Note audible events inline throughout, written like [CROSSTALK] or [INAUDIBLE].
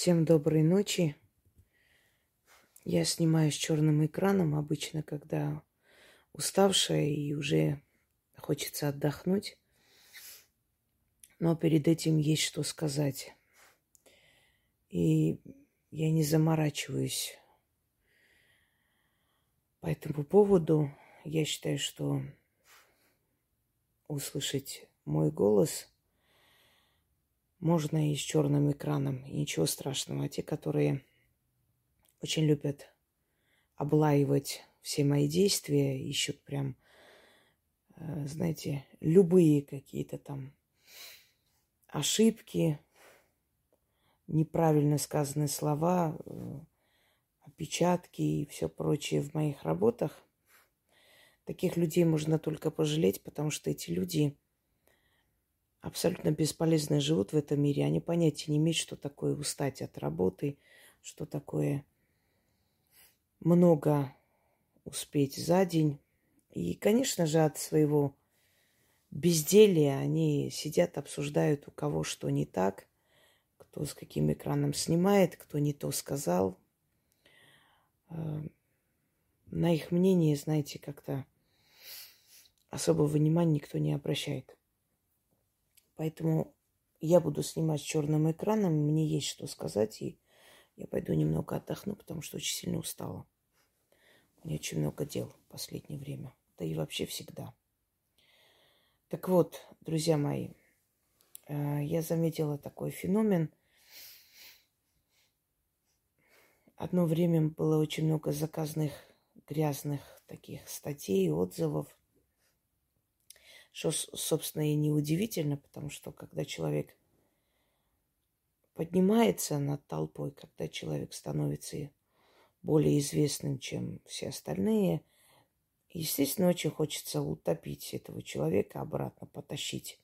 Всем доброй ночи. Я снимаю с черным экраном обычно, когда уставшая и уже хочется отдохнуть. Но перед этим есть что сказать. И я не заморачиваюсь по этому поводу. Я считаю, что услышать мой голос можно и с черным экраном, и ничего страшного. А те, которые очень любят облаивать все мои действия, ищут прям, э, знаете, любые какие-то там ошибки, неправильно сказанные слова, э, опечатки и все прочее в моих работах. Таких людей можно только пожалеть, потому что эти люди абсолютно бесполезно живут в этом мире. Они понятия не имеют, что такое устать от работы, что такое много успеть за день. И, конечно же, от своего безделия они сидят, обсуждают, у кого что не так, кто с каким экраном снимает, кто не то сказал. Э, на их мнение, знаете, как-то особого внимания никто не обращает. Поэтому я буду снимать с черным экраном, мне есть что сказать, и я пойду немного отдохну, потому что очень сильно устала. У меня очень много дел в последнее время, да и вообще всегда. Так вот, друзья мои, э, я заметила такой феномен. Одно время было очень много заказных грязных таких статей, отзывов что, собственно, и неудивительно, потому что когда человек поднимается над толпой, когда человек становится более известным, чем все остальные, естественно, очень хочется утопить этого человека, обратно потащить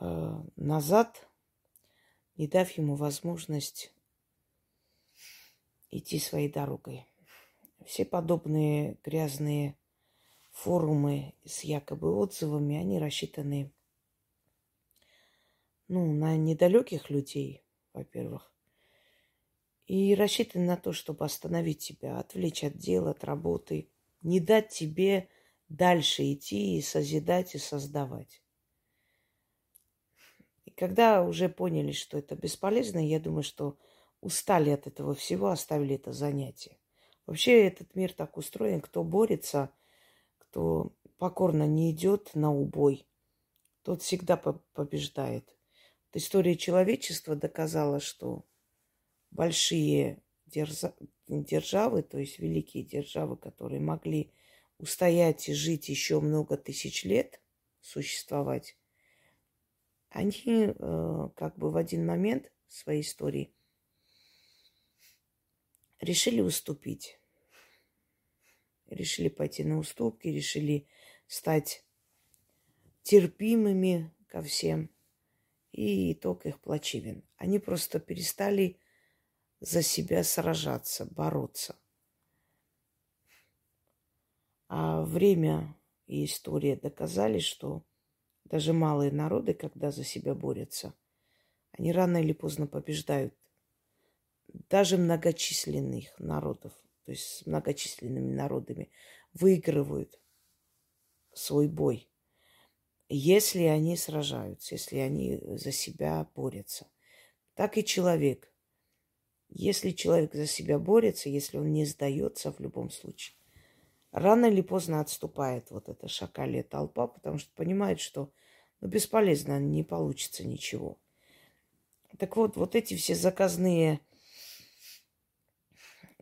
э, назад, не дав ему возможность идти своей дорогой. Все подобные грязные форумы с якобы отзывами, они рассчитаны ну, на недалеких людей, во-первых, и рассчитаны на то, чтобы остановить тебя, отвлечь от дела, от работы, не дать тебе дальше идти и созидать и создавать. И когда уже поняли, что это бесполезно, я думаю, что устали от этого всего, оставили это занятие. Вообще этот мир так устроен, кто борется – кто покорно не идет на убой, тот всегда побеждает. Вот история человечества доказала, что большие державы, то есть великие державы, которые могли устоять и жить еще много тысяч лет, существовать, они э, как бы в один момент своей истории решили уступить решили пойти на уступки, решили стать терпимыми ко всем. И итог их плачевен. Они просто перестали за себя сражаться, бороться. А время и история доказали, что даже малые народы, когда за себя борются, они рано или поздно побеждают даже многочисленных народов то есть с многочисленными народами, выигрывают свой бой, если они сражаются, если они за себя борются. Так и человек. Если человек за себя борется, если он не сдается в любом случае, рано или поздно отступает вот эта шакалия толпа, потому что понимает, что ну, бесполезно, не получится ничего. Так вот, вот эти все заказные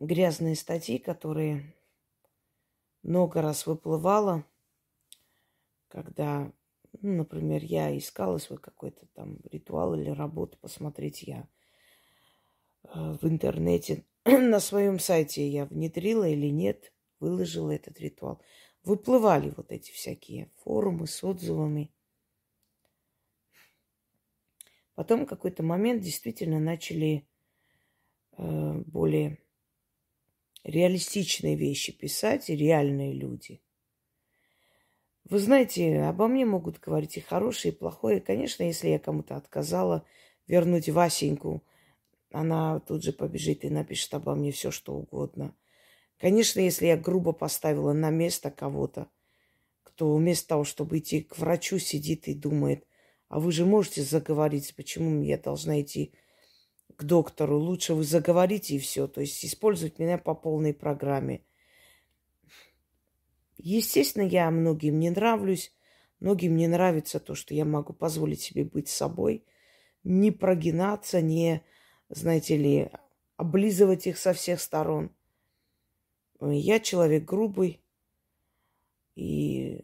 грязные статьи, которые много раз выплывала, когда, ну, например, я искала свой какой-то там ритуал или работу посмотреть я э, в интернете. [CLEARS THROAT] На своем сайте я внедрила или нет, выложила этот ритуал. Выплывали вот эти всякие форумы с отзывами. Потом какой-то момент действительно начали э, более реалистичные вещи писать, реальные люди. Вы знаете, обо мне могут говорить и хорошее, и плохое. Конечно, если я кому-то отказала вернуть Васеньку она тут же побежит и напишет обо мне все, что угодно. Конечно, если я грубо поставила на место кого-то, кто вместо того, чтобы идти к врачу, сидит и думает, а вы же можете заговорить, почему я должна идти к доктору? Лучше вы заговорите и все. То есть использовать меня по полной программе. Естественно, я многим не нравлюсь. Многим не нравится то, что я могу позволить себе быть собой, не прогинаться, не, знаете ли, облизывать их со всех сторон. Я человек грубый, и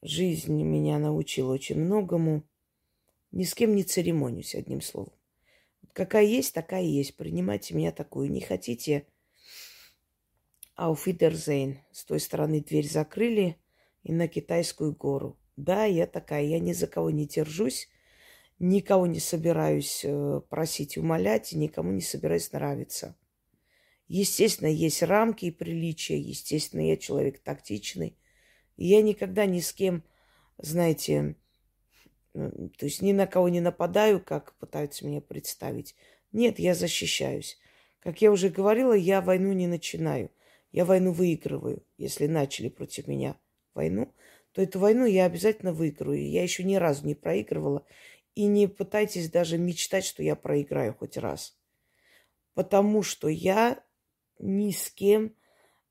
жизнь меня научила очень многому. Ни с кем не церемонюсь, одним словом. Какая есть, такая есть. Принимайте меня такую. Не хотите? Ауфидерзейн. С той стороны дверь закрыли и на Китайскую гору. Да, я такая. Я ни за кого не держусь. Никого не собираюсь э, просить, умолять, и никому не собираюсь нравиться. Естественно, есть рамки и приличия. Естественно, я человек тактичный. И я никогда ни с кем, знаете, то есть ни на кого не нападаю, как пытаются меня представить. Нет, я защищаюсь. Как я уже говорила, я войну не начинаю. Я войну выигрываю. Если начали против меня войну, то эту войну я обязательно выиграю. Я еще ни разу не проигрывала. И не пытайтесь даже мечтать, что я проиграю хоть раз. Потому что я ни с кем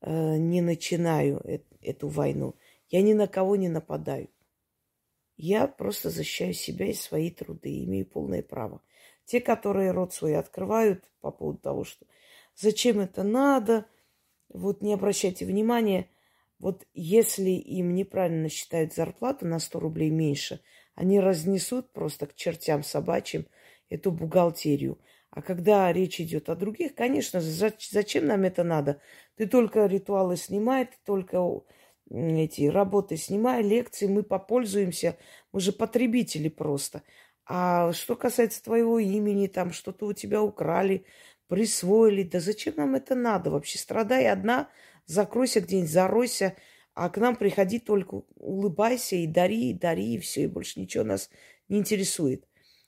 э, не начинаю э- эту войну. Я ни на кого не нападаю. Я просто защищаю себя и свои труды, имею полное право. Те, которые рот свой открывают по поводу того, что зачем это надо, вот не обращайте внимания, вот если им неправильно считают зарплату на 100 рублей меньше, они разнесут просто к чертям собачьим эту бухгалтерию. А когда речь идет о других, конечно, зачем нам это надо? Ты только ритуалы снимай, ты только эти работы снимай, лекции, мы попользуемся, мы же потребители просто. А что касается твоего имени, там что-то у тебя украли, присвоили, да зачем нам это надо вообще? Страдай одна, закройся где-нибудь, заройся, а к нам приходи только улыбайся и дари, и дари, и все, и больше ничего нас не интересует.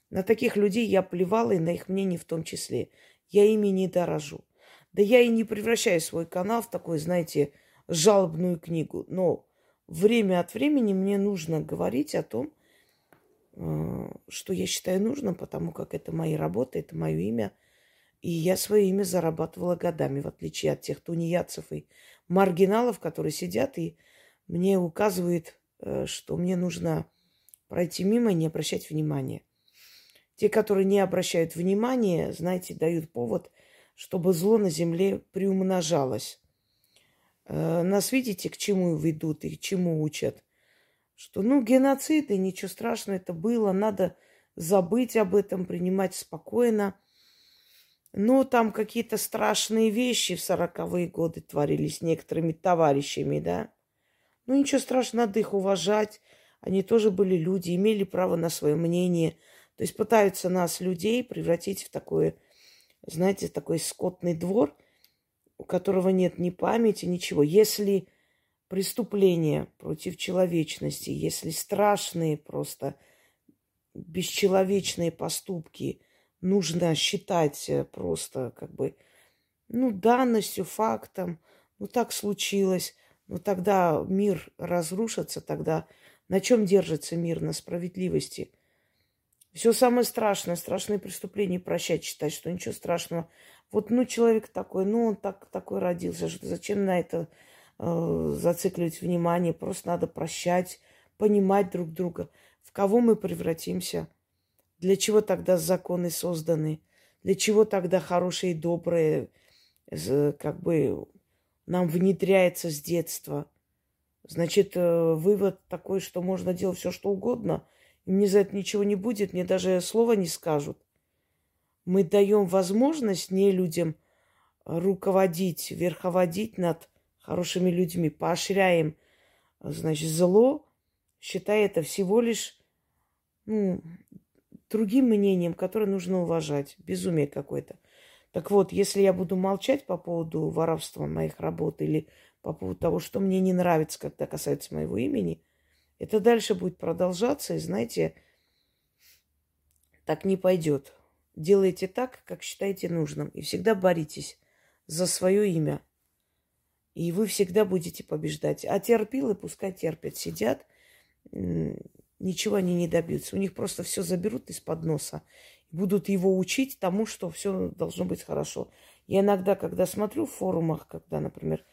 На таких людей я плевала, и на их мнение в том числе. Я ими не дорожу. Да я и не превращаю свой канал в такой, знаете, жалобную книгу. Но время от времени мне нужно говорить о том, э, что я считаю нужным, потому как это мои работы, это мое имя. И я свое имя зарабатывала годами, в отличие от тех тунеядцев и маргиналов, которые сидят и мне указывают, э, что мне нужно пройти мимо и не обращать внимания. Те, которые не обращают внимания, знаете, дают повод, чтобы зло на земле приумножалось. Э, нас видите, к чему ведут и к чему учат? Что, ну, геноцид, и ничего страшного, это было, надо забыть об этом, принимать спокойно. Но там какие-то страшные вещи в сороковые годы творились некоторыми товарищами, да. Ну, ничего страшного, надо их уважать. Они тоже были люди, имели право на свое мнение. То есть пытаются нас, людей, превратить в такое, знаете, такой скотный двор – у которого нет ни памяти, ничего. Если преступления против человечности, если страшные просто бесчеловечные поступки нужно считать э, просто как бы, ну, данностью, фактом, ну, так случилось, ну, тогда мир разрушится, тогда на чем держится мир? На справедливости. Все самое страшное, страшные преступления прощать, считать, что ничего страшного вот, ну, человек такой, ну, он так, такой родился, что зачем на это э, зацикливать внимание? Просто надо прощать, понимать друг друга. В кого мы превратимся? Для чего тогда законы созданы? Для чего тогда хорошее и доброе как бы нам внедряется с детства? Значит, э, вывод такой, что можно делать все, что угодно, и мне за это ничего не будет, мне даже слова не скажут мы даем возможность не людям руководить, верховодить над хорошими людьми, поощряем, значит, зло, считая это всего лишь ну, другим мнением, которое нужно уважать. Безумие какое-то. Так вот, если я буду молчать по поводу воровства моих работ или по поводу того, что мне не нравится, когда касается моего имени, это дальше будет продолжаться, и знаете, так не пойдет. делайте так, как считаете нужным. И всегда боритесь за свое имя. И вы всегда будете побеждать. А терпилы пускай терпят, сидят, ничего они не добьются. У них просто все заберут из-под носа. Будут его учить тому, что все должно быть хорошо. Я иногда, когда смотрю в форумах, когда, например,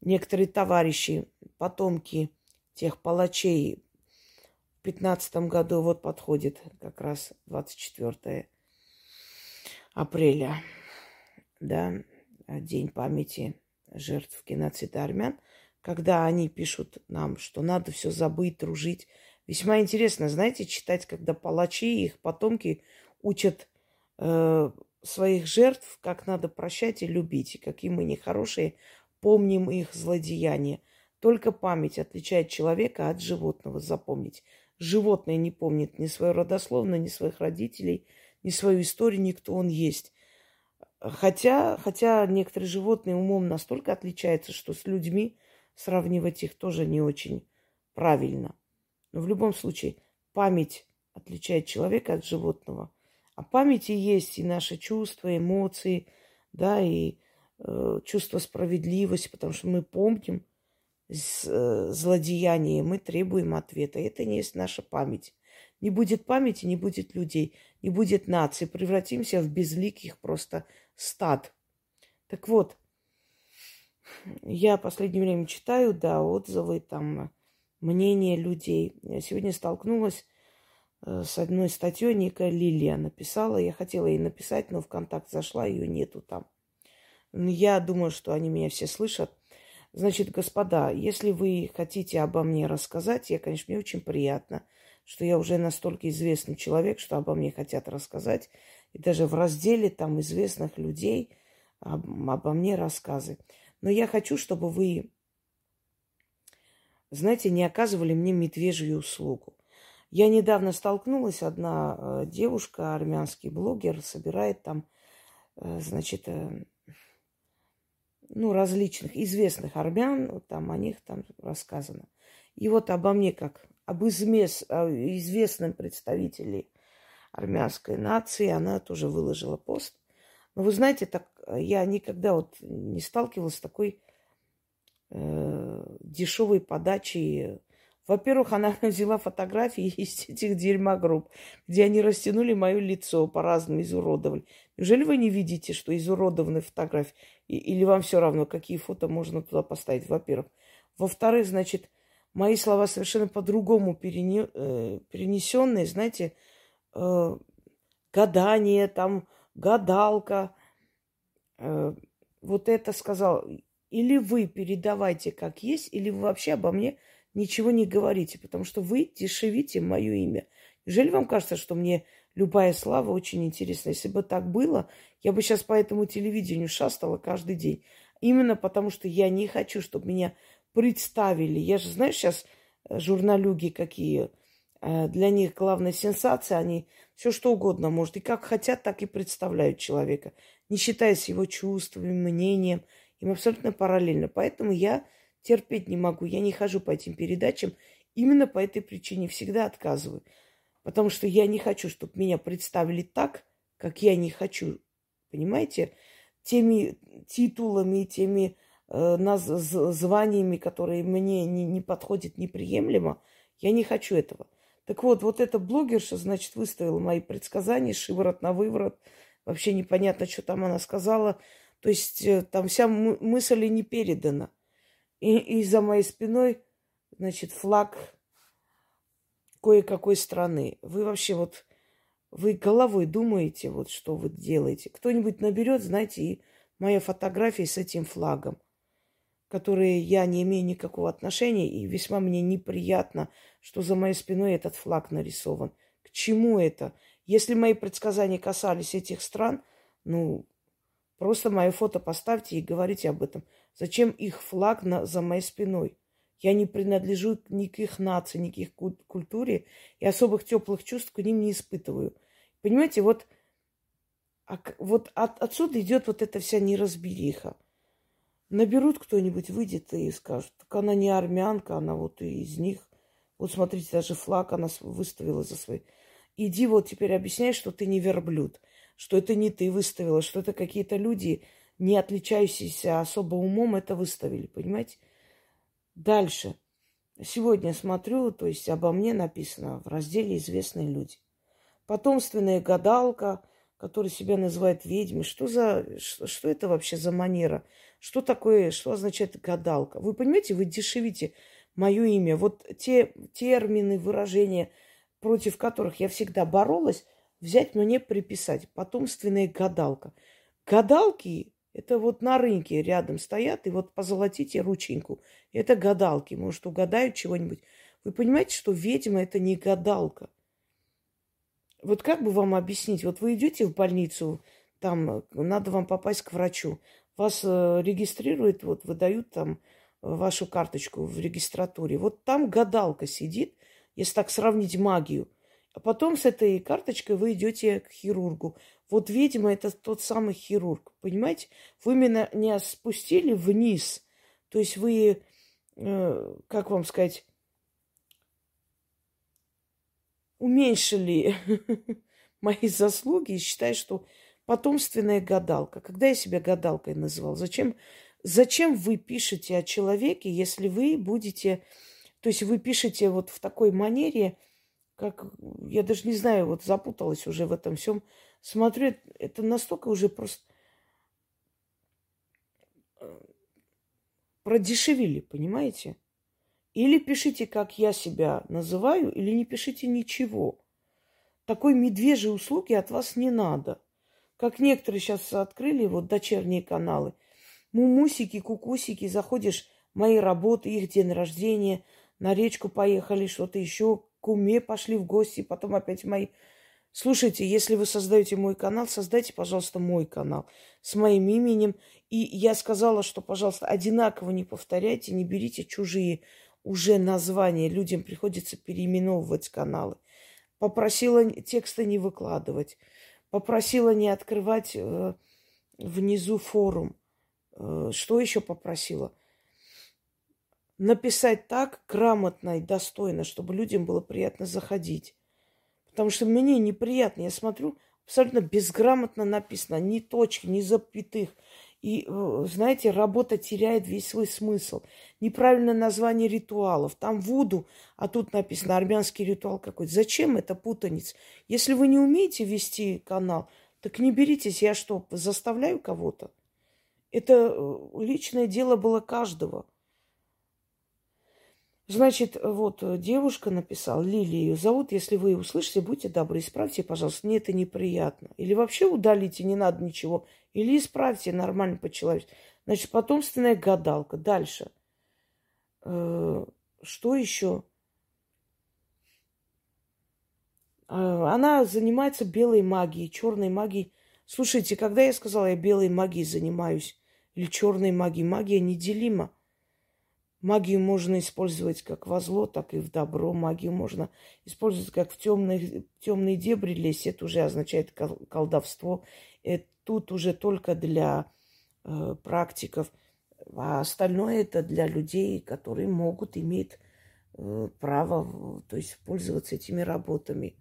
некоторые товарищи, потомки тех палачей в пятнадцатом году, вот подходит как раз 24 апреля, да, День памяти жертв геноцида армян, когда они пишут нам, что надо все забыть, дружить. Весьма интересно, знаете, читать, когда палачи и их потомки учат э, своих жертв, как надо прощать и любить, и какие мы нехорошие, помним их злодеяния. Только память отличает человека от животного, запомнить. Животное не помнит ни свою родословную, ни своих родителей, ни свою историю, ни кто он есть. Хотя, хотя некоторые животные умом настолько отличаются, что с людьми сравнивать их тоже не очень правильно. Но в любом случае, память отличает человека от животного. А памяти есть и наши чувства, эмоции, да, и э, чувство справедливости, потому что мы помним злодеяние, мы требуем ответа. Это не есть наша память. Не будет памяти, не будет людей, не будет нации. Превратимся в безликих просто стад. Так вот, я в последнее время читаю, да, отзывы, там, мнения людей. Я сегодня столкнулась э, с одной статьей, некая Лилия написала. Я хотела ей написать, но в контакт зашла, ее нету там. Я думаю, что они меня все слышат. Значит, господа, если вы хотите обо мне рассказать, я, конечно, мне очень приятно, что я уже настолько известный человек, что обо мне хотят рассказать и даже в разделе там известных людей об, обо мне рассказы. Но я хочу, чтобы вы, знаете, не оказывали мне медвежью услугу. Я недавно столкнулась, одна э, девушка, армянский блогер, собирает там, э, значит, э, ну, различных известных армян, там о них там рассказано. И вот обо мне, как об измес, известном представителе армянской нации, она тоже выложила пост. Но вы знаете, так я никогда вот не сталкивалась с такой э, дешевой подачей. Во-первых, она [LAUGHS] взяла фотографии из этих дерьмогрупп, где они растянули мое лицо, по-разному изуродовали. Неужели вы не видите, что изуродованные фотографии? Или вам все равно, какие фото можно туда поставить, во-первых. Во-вторых, значит, мои слова совершенно по-другому э, перенесенные, знаете, э, гадание, там, гадалка. Э, вот это сказал. Или вы передавайте как есть, или вы вообще обо мне ничего не говорите, потому что вы дешевите мое имя. Неужели вам кажется, что мне любая слава очень интересна? Если бы так было, я бы сейчас по этому телевидению шастала каждый день. Именно потому, что я не хочу, чтобы меня представили. Я же, знаешь, сейчас э, журналюги какие – Э, для них главная сенсация, они все что угодно может. И как хотят, так и представляют человека, не считаясь его чувствами, мнением. Им абсолютно параллельно. Поэтому я терпеть не могу. Я не хожу по этим передачам. Именно по этой причине всегда отказываю. Потому что я не хочу, чтобы меня представили так, как я не хочу. Понимаете? Теми титулами, теми э, наз- званиями, которые мне не, не подходят неприемлемо. Я не хочу этого. Так вот, вот эта блогерша, значит, выставила мои предсказания, шиворот на выворот. Вообще непонятно, что там она сказала. То есть э, там вся мысль и не передана. И, и за моей спиной, значит, флаг кое-какой страны. Вы вообще вот, вы головой думаете, вот что вы делаете. Кто-нибудь наберет, знаете, и моя фотография с этим флагом которые я не имею никакого отношения, и весьма мне неприятно, что за моей спиной этот флаг нарисован. К чему это? Если мои предсказания касались этих стран, ну, просто мое фото поставьте и говорите об этом. Зачем их флаг на, за моей спиной? Я не принадлежу ни к их нации, ни к их культуре, и особых теплых чувств к ним не испытываю. Понимаете, вот, а, вот от, отсюда идет вот эта вся неразбериха. Наберут кто-нибудь, выйдет и скажет, так она не армянка, она вот из них. Вот смотрите, даже флаг она выставила за свой. Иди вот теперь объясняй, что ты не верблюд. что это не ты выставила, что это какие-то люди, не отличающиеся особо умом, это выставили, понимаете? Дальше. Сегодня смотрю, то есть обо мне написано в разделе «Известные люди». Потомственная гадалка, которая себя называет ведьмой. Что, за, что, это вообще за манера? Что такое, что означает гадалка? Вы понимаете, вы дешевите мое имя. Вот те термины, выражения, против которых я всегда боролась, взять мне приписать. Потомственная гадалка. Гадалки это вот на рынке рядом стоят, и вот позолотите рученьку. Это гадалки, может, угадают чего-нибудь. Вы понимаете, что ведьма – это не гадалка. Вот как бы вам объяснить? Вот вы идете в больницу, там надо вам попасть к врачу. Вас э, регистрируют, вот выдают там вашу карточку в регистратуре. Вот там гадалка сидит, если так сравнить магию. А потом с этой карточкой вы идете к хирургу. Вот, видимо, это тот самый хирург. Понимаете? Вы именно не спустили вниз. То есть вы, э, как вам сказать, уменьшили [LAUGHS] мои заслуги и считаю, что потомственная гадалка. Когда я себя гадалкой называл? Зачем, зачем вы пишете о человеке, если вы будете... То есть вы пишете вот в такой манере, как... Я даже не знаю, вот запуталась уже в этом всем смотрю, это настолько уже просто э, продешевили, понимаете? Или пишите, как я себя называю, или не пишите ничего. Такой медвежьей услуги от вас не надо. Как некоторые сейчас открыли вот дочерние каналы. Мумусики, кукусики, заходишь, мои работы, их день рождения, на речку поехали, что-то еще, к уме пошли в гости, потом опять мои Слушайте, если вы создаете мой канал, создайте, пожалуйста, мой канал с моим именем. И я сказала, что, пожалуйста, одинаково не повторяйте, не берите чужие уже названия. Людям приходится переименовывать каналы. Попросила тексты не выкладывать. Попросила не открывать э, внизу форум. Э, что еще попросила? Написать так грамотно и достойно, чтобы людям было приятно заходить. Потому что мне неприятно. Я смотрю, абсолютно безграмотно написано. Ни точки, ни запятых. И, э, знаете, работа теряет весь свой смысл. Неправильное название ритуалов. Там вуду, а тут написано армянский ритуал какой-то. Зачем это путаница? Если вы не умеете вести канал, так не беритесь. Я что, заставляю кого-то? Это э, личное дело было каждого. Значит, вот э, девушка написала, Лилия ее зовут, если вы услышите, будьте добры, исправьте, пожалуйста, мне это неприятно. Или вообще удалите, не надо ничего. Или исправьте нормально по-человечески. Значит, потомственная гадалка. Дальше. Э, что еще? Э, она занимается белой магией, черной магией. Слушайте, когда я сказала, я белой магией занимаюсь, или черной магией, магия неделима. Магию можно использовать как во зло, так и в добро. Магию можно использовать как в темные, темные дебри лезть. Это уже означает колдовство. Это тут уже только для э, практиков. А остальное это для людей, которые могут, иметь э, право, то есть пользоваться этими работами.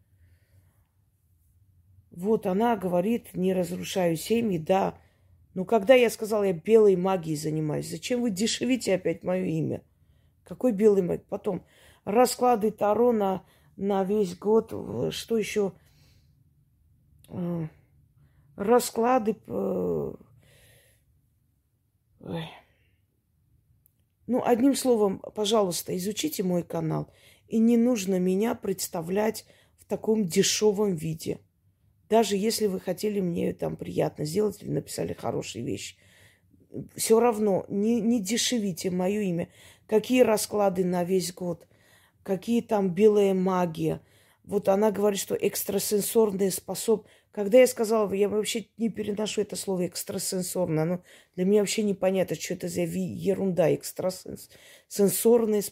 Вот она говорит, не разрушаю семьи, да, ну, когда я сказала, я белой магией занимаюсь, зачем вы дешевите опять мое имя? Какой белый магией? Потом расклады Таро на, на весь год. Что еще? Э, расклады... Ой. Ну, одним словом, пожалуйста, изучите мой канал. И не нужно меня представлять в таком дешевом виде. Даже если вы хотели мне там приятно сделать или написали хорошие вещи. Все равно не, не дешевите мое имя. Какие расклады на весь год, какие там белая магия. Вот она говорит, что экстрасенсорные способ. Когда я сказала, я вообще не переношу это слово экстрасенсорно. Оно для меня вообще непонятно, что это за ерунда экстрасенсорные.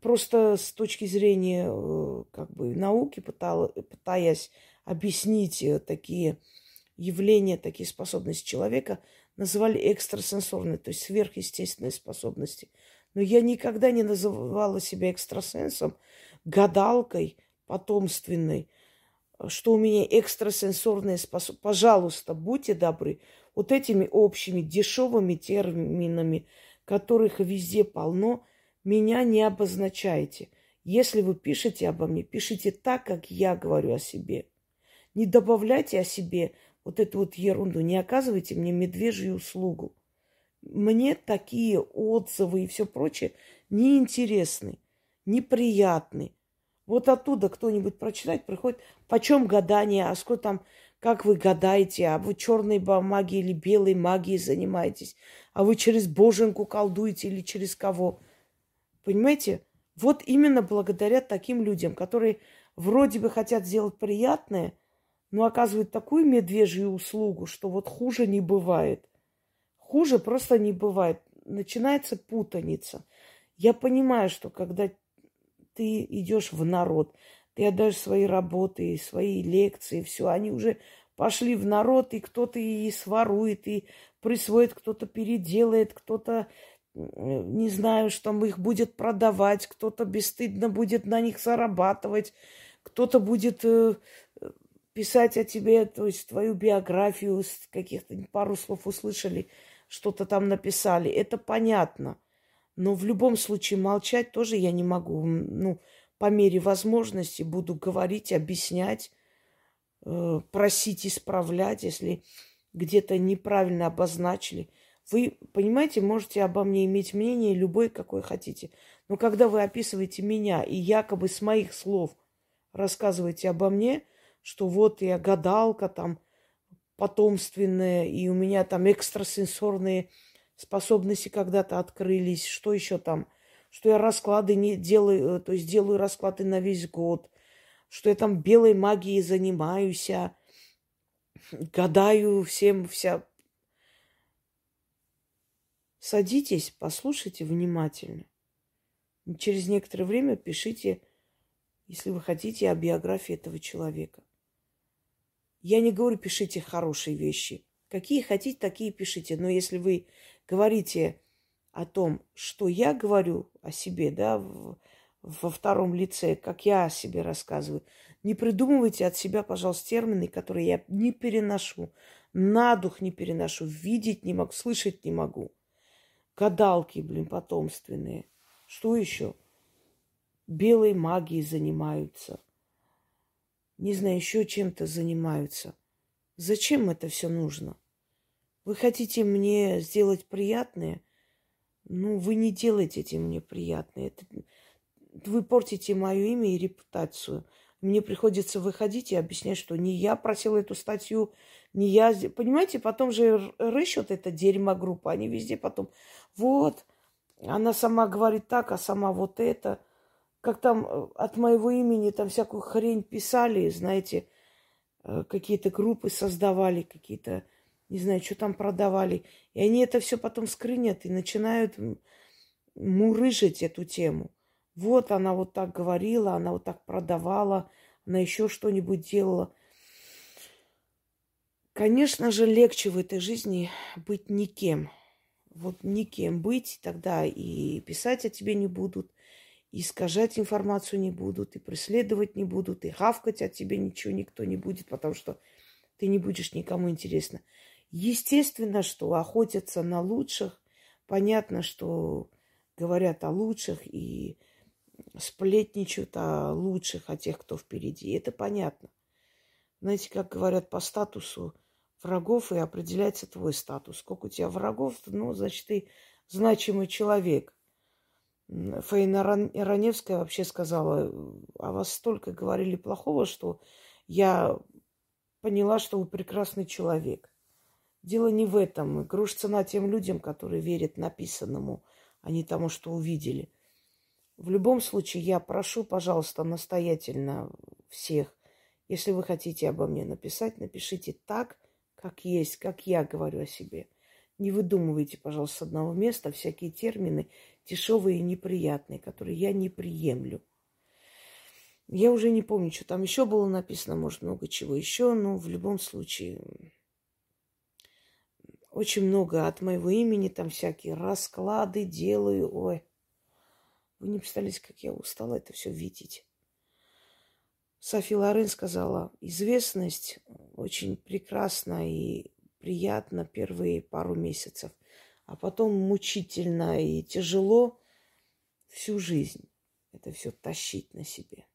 Просто с точки зрения э, как бы науки пытаясь объяснить э, такие явления, такие способности человека, называли экстрасенсорные, то есть сверхъестественные способности. Но я никогда не называла себя экстрасенсом, гадалкой потомственной. что у меня экстрасенсорные способности. Пожалуйста, будьте добры, вот этими общими дешевыми терминами, которых везде полно, меня не обозначайте. Если вы пишете обо мне, пишите так, как я говорю о себе. Не добавляйте о себе вот эту вот ерунду, не оказывайте мне медвежью услугу. Мне такие отзывы и все прочее неинтересны, неприятны. Вот оттуда кто-нибудь прочитать приходит, почем гадание, а сколько там, как вы гадаете, а вы черной магией или белой магией занимаетесь, а вы через боженку колдуете или через кого. Понимаете? Вот именно благодаря таким людям, которые вроде бы хотят сделать приятное, но оказывают такую медвежью услугу, что вот хуже не бывает. Хуже просто не бывает. Начинается путаница. Я понимаю, что когда ты идешь в народ, ты отдаешь свои работы, свои лекции, все, они уже пошли в народ, и кто-то и сворует, и присвоит, кто-то переделает, кто-то, не знаю, что там их будет продавать, кто-то бесстыдно будет на них зарабатывать, кто-то будет э, писать о тебе, то есть твою биографию, каких-то пару слов услышали, что-то там написали. Это понятно. Но в любом случае молчать тоже я не могу. Ну, по мере возможности буду говорить, объяснять, э, просить исправлять, если где-то неправильно обозначили. Вы, понимаете, можете обо мне иметь мнение любое, какое хотите. Но когда вы описываете меня и якобы с моих слов рассказываете обо мне, что вот я гадалка там потомственная, и у меня там экстрасенсорные способности когда-то открылись, что еще там, что я расклады не делаю, э, то есть делаю расклады на весь год, что я там белой магией занимаюсь, а гадаю всем вся. Садитесь, послушайте внимательно. Через некоторое время пишите, если вы хотите, о биографии этого человека. Я не говорю, пишите хорошие вещи. Какие хотите, такие пишите. Но если вы говорите о том, что я говорю о себе, да, в, во втором лице, как я о себе рассказываю, не придумывайте от себя, пожалуйста, термины, которые я не переношу, на дух не переношу, видеть не могу, слышать не могу. Гадалки, блин, потомственные. Что еще? Белой магией занимаются. Не знаю, еще чем-то занимаются. Зачем это все нужно? Вы хотите мне сделать приятное? Ну, вы не делаете этим мне приятное. Это... Вы портите мое имя и репутацию. Мне приходится выходить и объяснять, что не я просила эту статью, не я... Понимаете, потом же рыщут это дерьмо группа. Они везде потом... Вот, она сама говорит так, а сама вот это. Как там э, от моего имени там всякую хрень писали, знаете, э, какие-то группы создавали, какие-то не знаю, что там продавали. И они это все потом скрынят и начинают мурыжить эту тему. Вот она вот так говорила, она вот так продавала, она еще что-нибудь делала. Конечно же, легче в этой жизни быть никем. Вот никем быть, тогда и писать о тебе не будут, искажать информацию не будут, и преследовать не будут, и хавкать от тебя ничего никто не будет, потому что ты не будешь никому интересна. Естественно, что охотятся на лучших. Понятно, что говорят о лучших и сплетничают о лучших, о тех, кто впереди. Это понятно. Знаете, как говорят по статусу врагов и определяется твой статус. Сколько у тебя врагов, ну, значит, ты значимый человек. Фаина Раневская вообще сказала, о вас столько говорили плохого, что я поняла, что вы прекрасный человек. Дело не в этом. Грош цена тем людям, которые верят написанному, а не тому, что увидели. В любом случае, я прошу, пожалуйста, настоятельно всех, если вы хотите обо мне написать, напишите так, как есть, как я говорю о себе. Не выдумывайте, пожалуйста, с одного места всякие термины дешевые и неприятные, которые я не приемлю. Я уже не помню, что там еще было написано, может, много чего еще, но в любом случае очень много от моего имени, там всякие расклады делаю. Ой, вы не представляете, как я устала это все видеть. Софи Лорен сказала, известность очень прекрасна и приятна первые пару месяцев, а потом мучительно и тяжело всю жизнь это все тащить на себе.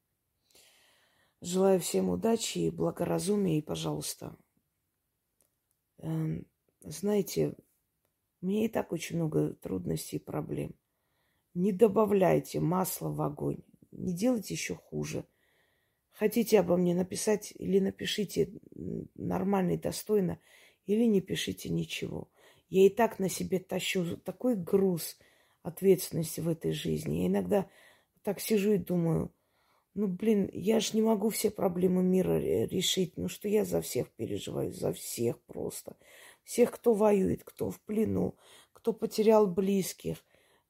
Желаю всем удачи и благоразумия, и, пожалуйста, эм, знаете, мне и так очень много трудностей и проблем. Не добавляйте масла в огонь, не делайте еще хуже. Хотите обо мне написать или напишите нормально и достойно, или не пишите ничего. Я и так на себе тащу такой груз ответственности в этой жизни. Я иногда так сижу и думаю, ну, блин, я же не могу все проблемы мира решить. Ну, что я за всех переживаю, за всех просто. Всех, кто воюет, кто в плену, кто потерял близких,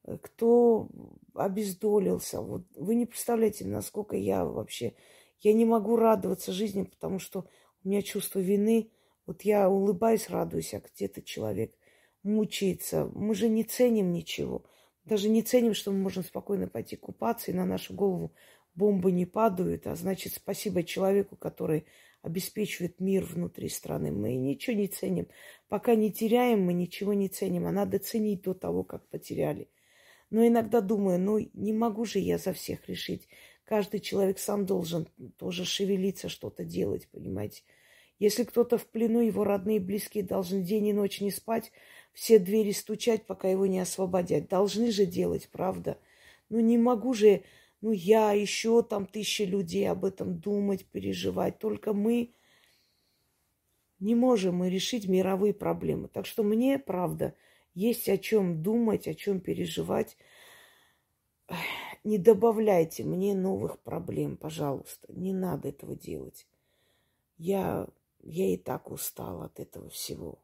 э, кто обездолился. Вот вы не представляете, насколько я вообще... Я не могу радоваться жизни, потому что у меня чувство вины. Вот я улыбаюсь, радуюсь, а где-то человек мучается. Мы же не ценим ничего. Даже не ценим, что мы можем спокойно пойти купаться, и на нашу голову бомбы не падают. А значит, спасибо человеку, который обеспечивает мир внутри страны. Мы ничего не ценим. Пока не теряем, мы ничего не ценим. А надо ценить до того, как потеряли. Но иногда думаю, ну не могу же я за всех решить. Каждый человек сам должен тоже шевелиться, что-то делать, понимаете. Если кто-то в плену, его родные и близкие должны день и ночь не спать, все двери стучать, пока его не освободят. Должны же делать, правда? Ну не могу же, ну я, еще там тысячи людей об этом думать, переживать. Только мы не можем мы решить мировые проблемы. Так что мне, правда, есть о чем думать, о чем переживать. Не добавляйте мне новых проблем, пожалуйста. Не надо этого делать. Я, я и так устала от этого всего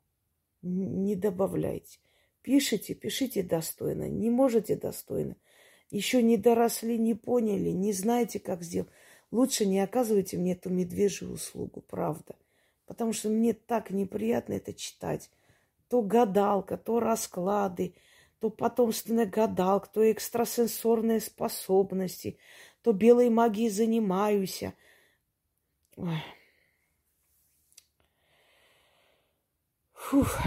не добавляйте. Пишите, пишите достойно. Не можете достойно. Еще не доросли, не поняли, не знаете, как сделать. Лучше не оказывайте мне эту медвежью услугу, правда. Потому что мне так неприятно это читать. То гадалка, то расклады, то потомственная гадалка, то экстрасенсорные способности, то белой магией занимаюсь. Ой. Фух.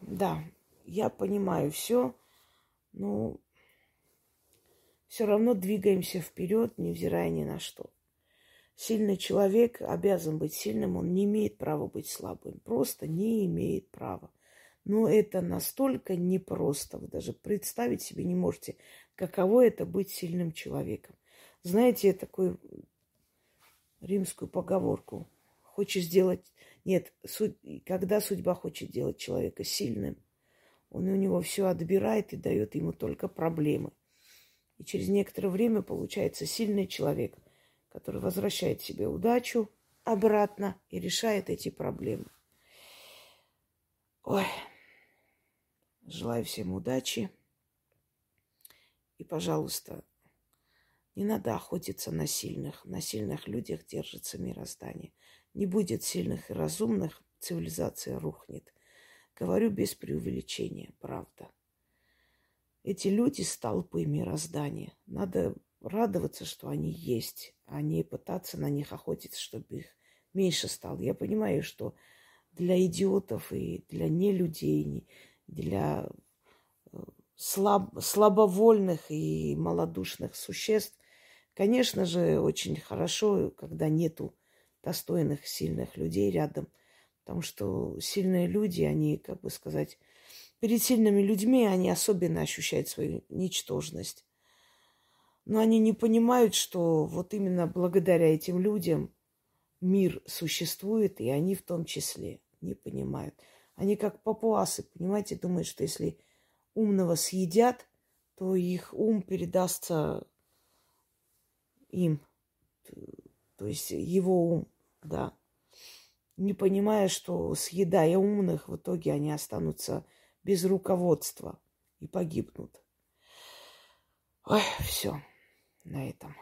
Да, я понимаю все, но все равно двигаемся вперед, невзирая ни на что. Сильный человек обязан быть сильным, он не имеет права быть слабым. Просто не имеет права. Но это настолько непросто, вы даже представить себе не можете, каково это быть сильным человеком. Знаете такую римскую поговорку? Хочешь сделать нет, судь, когда судьба хочет делать человека сильным, он у него все отбирает и дает ему только проблемы. И через некоторое время получается сильный человек, который возвращает себе удачу обратно и решает эти проблемы. Ой, желаю всем удачи. И, пожалуйста, не надо охотиться на сильных. На сильных людях держится мироздание. Не будет сильных и разумных, цивилизация рухнет. Говорю без преувеличения, правда. Эти люди – столпы мироздания. Надо радоваться, что они есть, а не пытаться на них охотиться, чтобы их меньше стало. Я понимаю, что для идиотов и для нелюдей, для э, слаб, слабовольных и малодушных существ, конечно же, очень хорошо, когда нету достойных, сильных людей рядом. Потому что сильные люди, они, как бы сказать, перед сильными людьми они особенно ощущают свою ничтожность. Но они не понимают, что вот именно благодаря этим людям мир существует, и они в том числе не понимают. Они как папуасы, понимаете, думают, что если умного съедят, то их ум передастся им, то есть его ум да. Не понимая, что съедая умных, в итоге они останутся без руководства и погибнут. Ой, все на этом.